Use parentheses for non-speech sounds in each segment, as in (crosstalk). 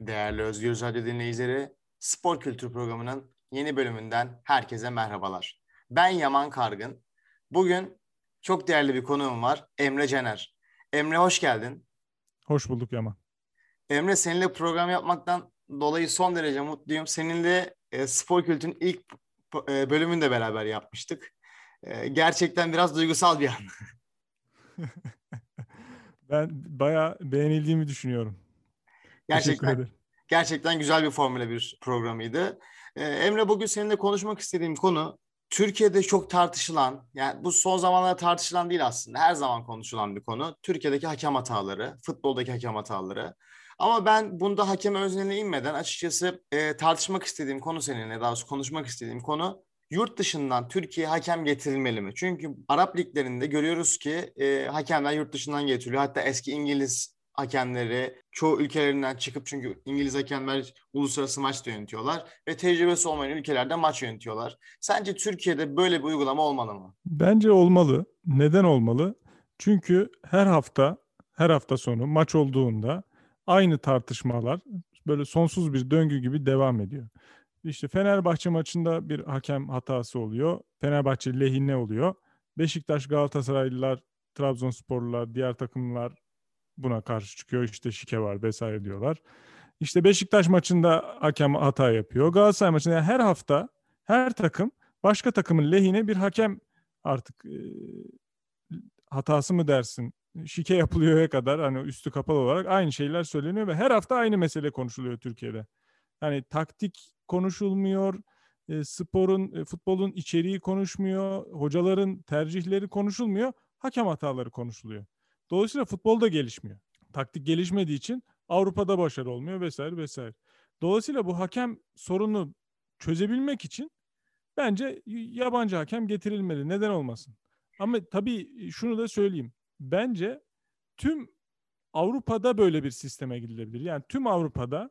Değerli Özgür Radyo dinleyicileri, Spor Kültür Programı'nın yeni bölümünden herkese merhabalar. Ben Yaman Kargın. Bugün çok değerli bir konuğum var, Emre Cener. Emre hoş geldin. Hoş bulduk Yaman. Emre seninle program yapmaktan dolayı son derece mutluyum. Seninle e, Spor Kültür'ün ilk e, bölümünü de beraber yapmıştık. E, gerçekten biraz duygusal bir an. (laughs) ben bayağı beğenildiğimi düşünüyorum. Gerçekten gerçekten güzel bir Formula 1 programıydı. Ee, Emre bugün seninle konuşmak istediğim konu Türkiye'de çok tartışılan, yani bu son zamanlarda tartışılan değil aslında, her zaman konuşulan bir konu. Türkiye'deki hakem hataları, futboldaki hakem hataları. Ama ben bunda hakem özneline inmeden açıkçası e, tartışmak istediğim konu seninle, daha doğrusu konuşmak istediğim konu yurt dışından Türkiye hakem getirilmeli mi? Çünkü Arap liglerinde görüyoruz ki e, hakemler yurt dışından getiriliyor. Hatta eski İngiliz hakemleri çoğu ülkelerinden çıkıp çünkü İngiliz hakemler uluslararası maç da yönetiyorlar ve tecrübesi olmayan ülkelerde maç yönetiyorlar. Sence Türkiye'de böyle bir uygulama olmalı mı? Bence olmalı. Neden olmalı? Çünkü her hafta her hafta sonu maç olduğunda aynı tartışmalar böyle sonsuz bir döngü gibi devam ediyor. İşte Fenerbahçe maçında bir hakem hatası oluyor. Fenerbahçe lehine oluyor. Beşiktaş, Galatasaraylılar, Trabzonsporlular, diğer takımlar buna karşı çıkıyor. İşte şike var vesaire diyorlar. İşte Beşiktaş maçında hakem hata yapıyor. Galatasaray maçında yani her hafta her takım başka takımın lehine bir hakem artık e, hatası mı dersin şike yapılıyorya kadar hani üstü kapalı olarak aynı şeyler söyleniyor ve her hafta aynı mesele konuşuluyor Türkiye'de. Yani taktik konuşulmuyor, e, sporun, e, futbolun içeriği konuşmuyor, hocaların tercihleri konuşulmuyor, hakem hataları konuşuluyor. Dolayısıyla futbol da gelişmiyor. Taktik gelişmediği için Avrupa'da başarı olmuyor vesaire vesaire. Dolayısıyla bu hakem sorunu çözebilmek için bence yabancı hakem getirilmeli. Neden olmasın? Ama tabii şunu da söyleyeyim. Bence tüm Avrupa'da böyle bir sisteme gidilebilir. Yani tüm Avrupa'da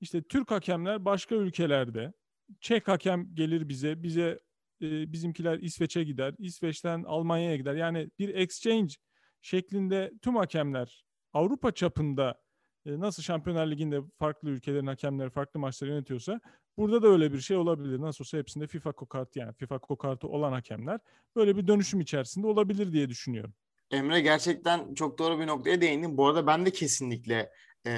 işte Türk hakemler başka ülkelerde Çek hakem gelir bize, bize e, bizimkiler İsveç'e gider, İsveç'ten Almanya'ya gider. Yani bir exchange şeklinde tüm hakemler Avrupa çapında e, nasıl Şampiyonlar Ligi'nde farklı ülkelerin hakemleri farklı maçları yönetiyorsa burada da öyle bir şey olabilir. Nasıl olsa hepsinde FIFA kokartı yani FIFA kokartı olan hakemler böyle bir dönüşüm içerisinde olabilir diye düşünüyorum. Emre gerçekten çok doğru bir noktaya değindin. Bu arada ben de kesinlikle e,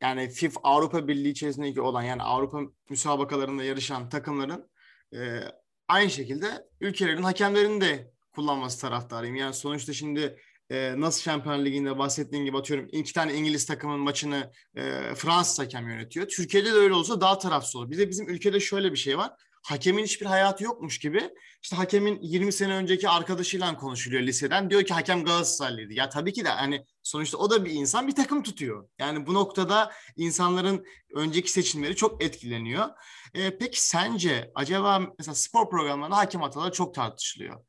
yani FIFA Avrupa Birliği içerisindeki olan yani Avrupa müsabakalarında yarışan takımların e, aynı şekilde ülkelerin hakemlerini de kullanması taraftarıyım. Yani sonuçta şimdi e, nasıl Şampiyonlar Ligi'nde bahsettiğin gibi atıyorum iki tane İngiliz takımın maçını e, Fransız hakem yönetiyor. Türkiye'de de öyle olsa daha tarafsız olur. Bir de bizim ülkede şöyle bir şey var. Hakemin hiçbir hayatı yokmuş gibi işte hakemin 20 sene önceki arkadaşıyla konuşuluyor liseden. Diyor ki hakem Galatasaraylıydı. Ya tabii ki de hani sonuçta o da bir insan bir takım tutuyor. Yani bu noktada insanların önceki seçimleri çok etkileniyor. E, peki sence acaba mesela spor programlarında hakem hataları çok tartışılıyor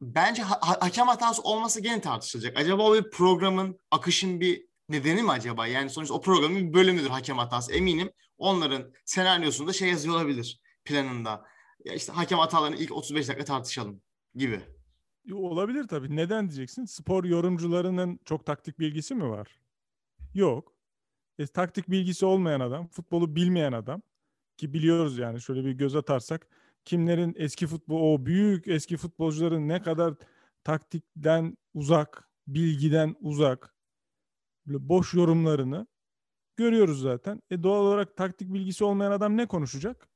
bence ha- hakem hatası olması gene tartışılacak. Acaba o bir programın, akışın bir nedeni mi acaba? Yani sonuçta o programın bir bölümüdür hakem hatası. Eminim onların senaryosunda şey yazıyor olabilir planında. Ya işte hakem hatalarını ilk 35 dakika tartışalım gibi. Olabilir tabii. Neden diyeceksin? Spor yorumcularının çok taktik bilgisi mi var? Yok. E, taktik bilgisi olmayan adam, futbolu bilmeyen adam ki biliyoruz yani şöyle bir göz atarsak kimlerin eski futbol o büyük eski futbolcuların ne kadar taktikten uzak, bilgiden uzak böyle boş yorumlarını görüyoruz zaten. E doğal olarak taktik bilgisi olmayan adam ne konuşacak?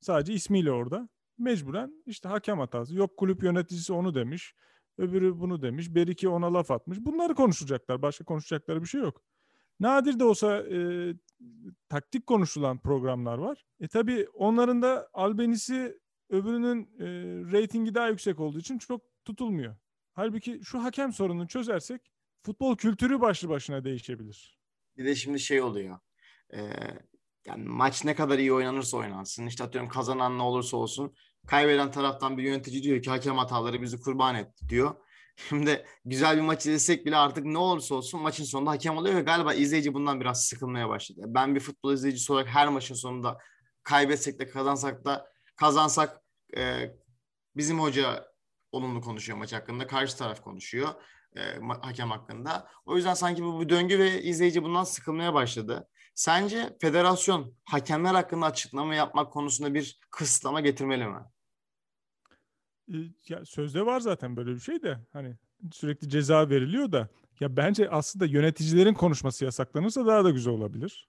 Sadece ismiyle orada. Mecburen işte hakem hatası. Yok kulüp yöneticisi onu demiş. Öbürü bunu demiş. Beriki ona laf atmış. Bunları konuşacaklar. Başka konuşacakları bir şey yok. Nadir de olsa e, taktik konuşulan programlar var. E tabi onların da albenisi öbürünün e, reytingi daha yüksek olduğu için çok tutulmuyor. Halbuki şu hakem sorununu çözersek futbol kültürü başlı başına değişebilir. Bir de şimdi şey oluyor. E, yani maç ne kadar iyi oynanırsa oynansın. İşte atıyorum kazanan ne olursa olsun. Kaybeden taraftan bir yönetici diyor ki hakem hataları bizi kurban etti diyor. Şimdi güzel bir maç izlesek bile artık ne olursa olsun maçın sonunda hakem oluyor ve galiba izleyici bundan biraz sıkılmaya başladı. Ben bir futbol izleyicisi olarak her maçın sonunda kaybetsek de kazansak da kazansak e, bizim hoca olumlu konuşuyor maç hakkında. Karşı taraf konuşuyor e, hakem hakkında. O yüzden sanki bu bir döngü ve izleyici bundan sıkılmaya başladı. Sence federasyon hakemler hakkında açıklama yapmak konusunda bir kısıtlama getirmeli mi? Ee, ya sözde var zaten böyle bir şey de hani sürekli ceza veriliyor da ya bence aslında yöneticilerin konuşması yasaklanırsa daha da güzel olabilir.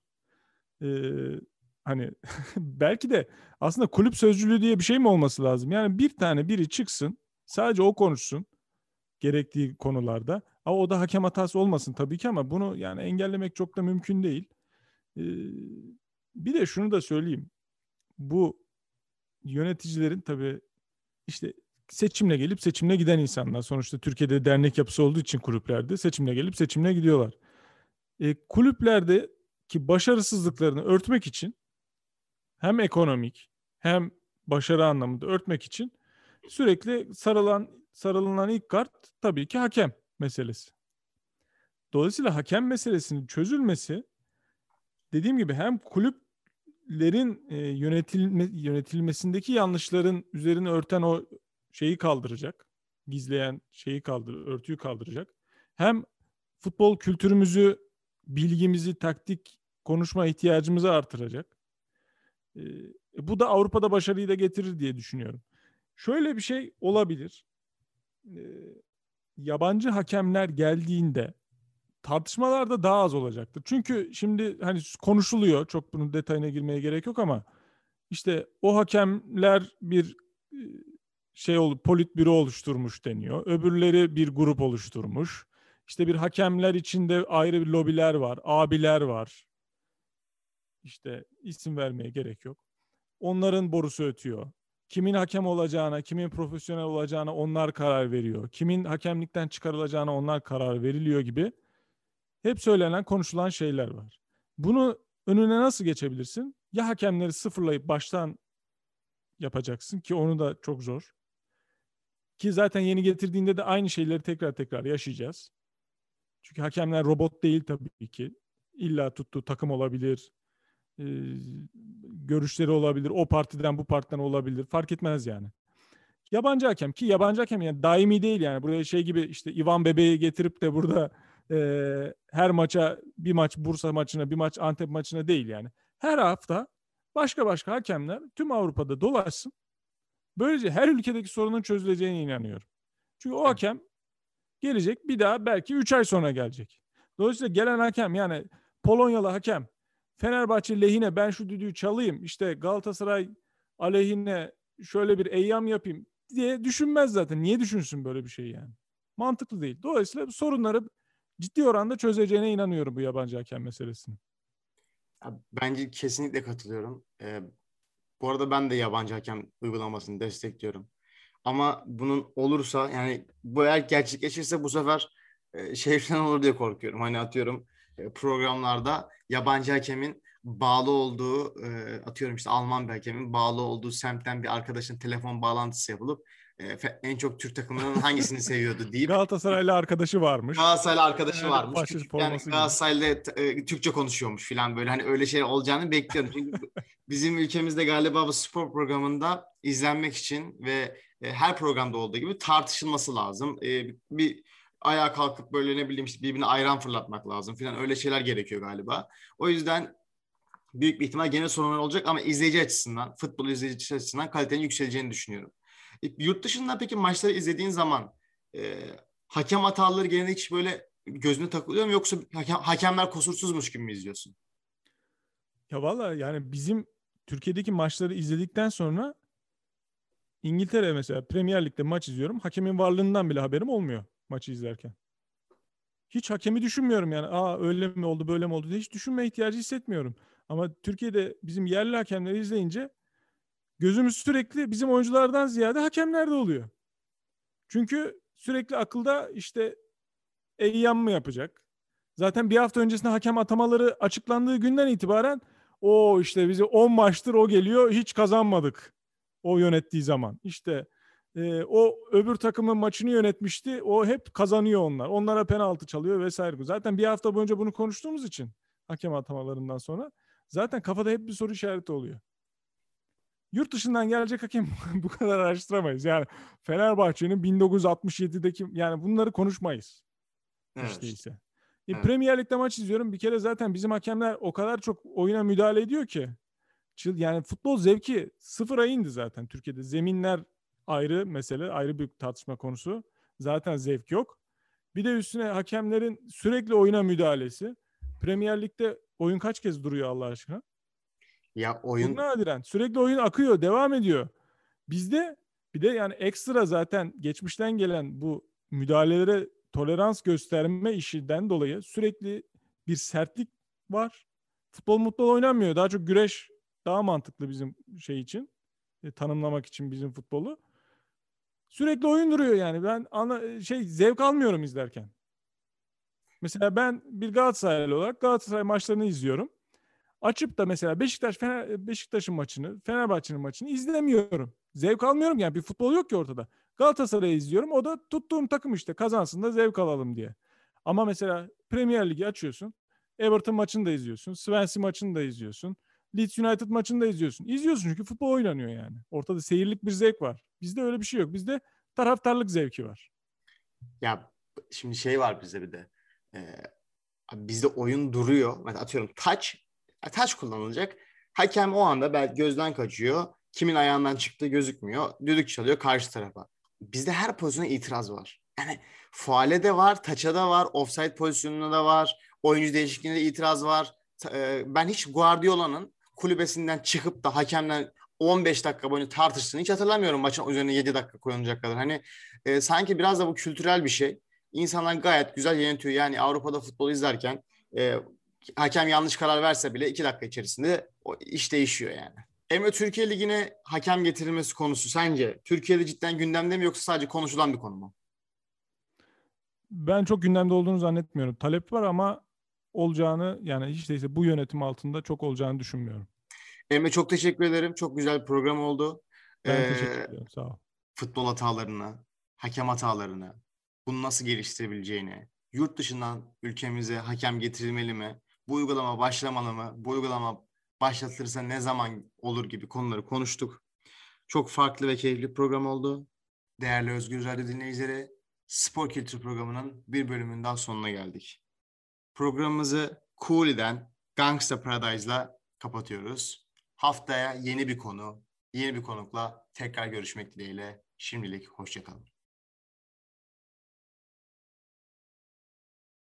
Ee, hani (laughs) belki de aslında kulüp sözcülüğü diye bir şey mi olması lazım? Yani bir tane biri çıksın sadece o konuşsun gerektiği konularda. Ama o da hakem hatası olmasın tabii ki ama bunu yani engellemek çok da mümkün değil. Ee, bir de şunu da söyleyeyim. Bu yöneticilerin tabii işte seçimle gelip seçimle giden insanlar. Sonuçta Türkiye'de dernek yapısı olduğu için kulüplerde seçimle gelip seçimle gidiyorlar. E, kulüplerdeki başarısızlıklarını örtmek için hem ekonomik hem başarı anlamında örtmek için sürekli sarılan sarılınan ilk kart tabii ki hakem meselesi. Dolayısıyla hakem meselesinin çözülmesi dediğim gibi hem kulüplerin e, yönetilme, yönetilmesindeki yanlışların üzerine örten o şeyi kaldıracak. Gizleyen şeyi kaldır, örtüyü kaldıracak. Hem futbol kültürümüzü, bilgimizi, taktik konuşma ihtiyacımızı artıracak. E, bu da Avrupa'da başarıyı da getirir diye düşünüyorum. Şöyle bir şey olabilir. E, yabancı hakemler geldiğinde tartışmalar da daha az olacaktır. Çünkü şimdi hani konuşuluyor. Çok bunun detayına girmeye gerek yok ama işte o hakemler bir şey olup politbüro oluşturmuş deniyor. Öbürleri bir grup oluşturmuş. İşte bir hakemler içinde ayrı bir lobiler var, abiler var. İşte isim vermeye gerek yok. Onların borusu ötüyor. Kimin hakem olacağına, kimin profesyonel olacağına onlar karar veriyor. Kimin hakemlikten çıkarılacağına onlar karar veriliyor gibi hep söylenen, konuşulan şeyler var. Bunu önüne nasıl geçebilirsin? Ya hakemleri sıfırlayıp baştan yapacaksın ki onu da çok zor. Ki zaten yeni getirdiğinde de aynı şeyleri tekrar tekrar yaşayacağız. Çünkü hakemler robot değil tabii ki. İlla tuttuğu takım olabilir. E, görüşleri olabilir. O partiden bu partiden olabilir. Fark etmez yani. Yabancı hakem ki yabancı hakem yani daimi değil yani. Buraya şey gibi işte Ivan Bebe'yi getirip de burada e, her maça bir maç Bursa maçına bir maç Antep maçına değil yani. Her hafta başka başka hakemler tüm Avrupa'da dolaşsın. Böylece her ülkedeki sorunun çözüleceğine inanıyorum. Çünkü o hakem gelecek bir daha belki 3 ay sonra gelecek. Dolayısıyla gelen hakem yani Polonyalı hakem Fenerbahçe lehine ben şu düdüğü çalayım işte Galatasaray aleyhine şöyle bir eyyam yapayım diye düşünmez zaten. Niye düşünsün böyle bir şey yani? Mantıklı değil. Dolayısıyla bu sorunları ciddi oranda çözeceğine inanıyorum bu yabancı hakem meselesini. Bence kesinlikle katılıyorum. Ee, bu arada ben de yabancı hakem uygulamasını destekliyorum. Ama bunun olursa yani bu eğer gerçekleşirse bu sefer e, şey falan olur diye korkuyorum. Hani atıyorum e, programlarda yabancı hakemin bağlı olduğu e, atıyorum işte Alman bir hakemin bağlı olduğu semtten bir arkadaşın telefon bağlantısı yapılıp e, en çok Türk takımlarının hangisini seviyordu deyip Galatasaraylı arkadaşı varmış. Galatasaraylı arkadaşı evet, varmış. Yani Galatasaraylı e, Türkçe konuşuyormuş falan böyle hani öyle şey olacağını bekliyorum. Çünkü bizim ülkemizde galiba bu spor programında izlenmek için ve e, her programda olduğu gibi tartışılması lazım. E, bir ayağa kalkıp böyle ne bileyim işte birbirine ayran fırlatmak lazım falan öyle şeyler gerekiyor galiba. O yüzden büyük bir ihtimal gene sorunlar olacak ama izleyici açısından, futbol izleyici açısından kalitenin yükseleceğini düşünüyorum. E, yurt dışında peki maçları izlediğin zaman e, hakem hataları gene hiç böyle gözüne takılıyor mu yoksa hakem, hakemler kusursuzmuş gibi mi izliyorsun? Ya valla yani bizim Türkiye'deki maçları izledikten sonra İngiltere mesela Premier Lig'de maç izliyorum. Hakemin varlığından bile haberim olmuyor maçı izlerken. Hiç hakemi düşünmüyorum yani. Aa öyle mi oldu böyle mi oldu diye hiç düşünme ihtiyacı hissetmiyorum. Ama Türkiye'de bizim yerli hakemleri izleyince gözümüz sürekli bizim oyunculardan ziyade hakemlerde oluyor. Çünkü sürekli akılda işte Eyyam mı yapacak? Zaten bir hafta öncesinde hakem atamaları açıklandığı günden itibaren o işte bizi 10 maçtır o geliyor hiç kazanmadık o yönettiği zaman. İşte e, o öbür takımın maçını yönetmişti o hep kazanıyor onlar. Onlara penaltı çalıyor vesaire. Zaten bir hafta boyunca bunu konuştuğumuz için hakem atamalarından sonra zaten kafada hep bir soru işareti oluyor yurt dışından gelecek hakem (laughs) bu kadar araştıramayız. Yani Fenerbahçe'nin 1967'deki yani bunları konuşmayız. Evet. İşte ise. E, evet. Premier Lig'de maç izliyorum. Bir kere zaten bizim hakemler o kadar çok oyuna müdahale ediyor ki. Yani futbol zevki sıfıra indi zaten Türkiye'de. Zeminler ayrı mesele, ayrı bir tartışma konusu. Zaten zevk yok. Bir de üstüne hakemlerin sürekli oyuna müdahalesi. Premier Lig'de oyun kaç kez duruyor Allah aşkına? Ya oyun... Çok nadiren. Sürekli oyun akıyor, devam ediyor. Bizde bir de yani ekstra zaten geçmişten gelen bu müdahalelere tolerans gösterme işinden dolayı sürekli bir sertlik var. Futbol mutlu oynanmıyor. Daha çok güreş daha mantıklı bizim şey için. E, tanımlamak için bizim futbolu. Sürekli oyun duruyor yani. Ben ana, şey zevk almıyorum izlerken. Mesela ben bir Galatasaraylı olarak Galatasaray maçlarını izliyorum. Açıp da mesela Beşiktaş Fener, Beşiktaş'ın maçını, Fenerbahçe'nin maçını izlemiyorum. Zevk almıyorum yani bir futbol yok ki ortada. Galatasaray'ı izliyorum. O da tuttuğum takım işte kazansın da zevk alalım diye. Ama mesela Premier Ligi açıyorsun. Everton maçını da izliyorsun. Swansea maçını da izliyorsun. Leeds United maçını da izliyorsun. İzliyorsun çünkü futbol oynanıyor yani. Ortada seyirlik bir zevk var. Bizde öyle bir şey yok. Bizde taraftarlık zevki var. Ya şimdi şey var bizde bir de. Ee, bizde oyun duruyor. Mesela atıyorum taç taç kullanılacak. Hakem o anda belki gözden kaçıyor. Kimin ayağından çıktığı gözükmüyor. Düdük çalıyor karşı tarafa. Bizde her pozisyona itiraz var. Yani faale de var, taça da var, offside pozisyonunda da var, oyuncu değişikliğinde de itiraz var. E, ben hiç Guardiola'nın kulübesinden çıkıp da hakemden 15 dakika boyunca tartıştığını hiç hatırlamıyorum maçın üzerine 7 dakika koyulacak kadar. Hani e, sanki biraz da bu kültürel bir şey. İnsanlar gayet güzel yönetiyor. Yani Avrupa'da futbol izlerken e, hakem yanlış karar verse bile 2 dakika içerisinde o iş değişiyor yani. Emre Türkiye Ligi'ne hakem getirilmesi konusu sence Türkiye'de cidden gündemde mi yoksa sadece konuşulan bir konu mu? Ben çok gündemde olduğunu zannetmiyorum. Talep var ama olacağını yani hiç değilse bu yönetim altında çok olacağını düşünmüyorum. Emre çok teşekkür ederim. Çok güzel bir program oldu. Ben ee, teşekkür ederim. Sağ ol. Futbol hatalarını, hakem hatalarını, bunu nasıl geliştirebileceğini, yurt dışından ülkemize hakem getirilmeli mi? Bu uygulama başlamalı mı? Bu uygulama başlatılırsa ne zaman olur gibi konuları konuştuk. Çok farklı ve keyifli program oldu. Değerli Özgür Radyo dinleyicileri, Spor Kültür programının bir bölümünün daha sonuna geldik. Programımızı Cooley'den Gangsta Paradise'la kapatıyoruz. Haftaya yeni bir konu, yeni bir konukla tekrar görüşmek dileğiyle. Şimdilik hoşçakalın.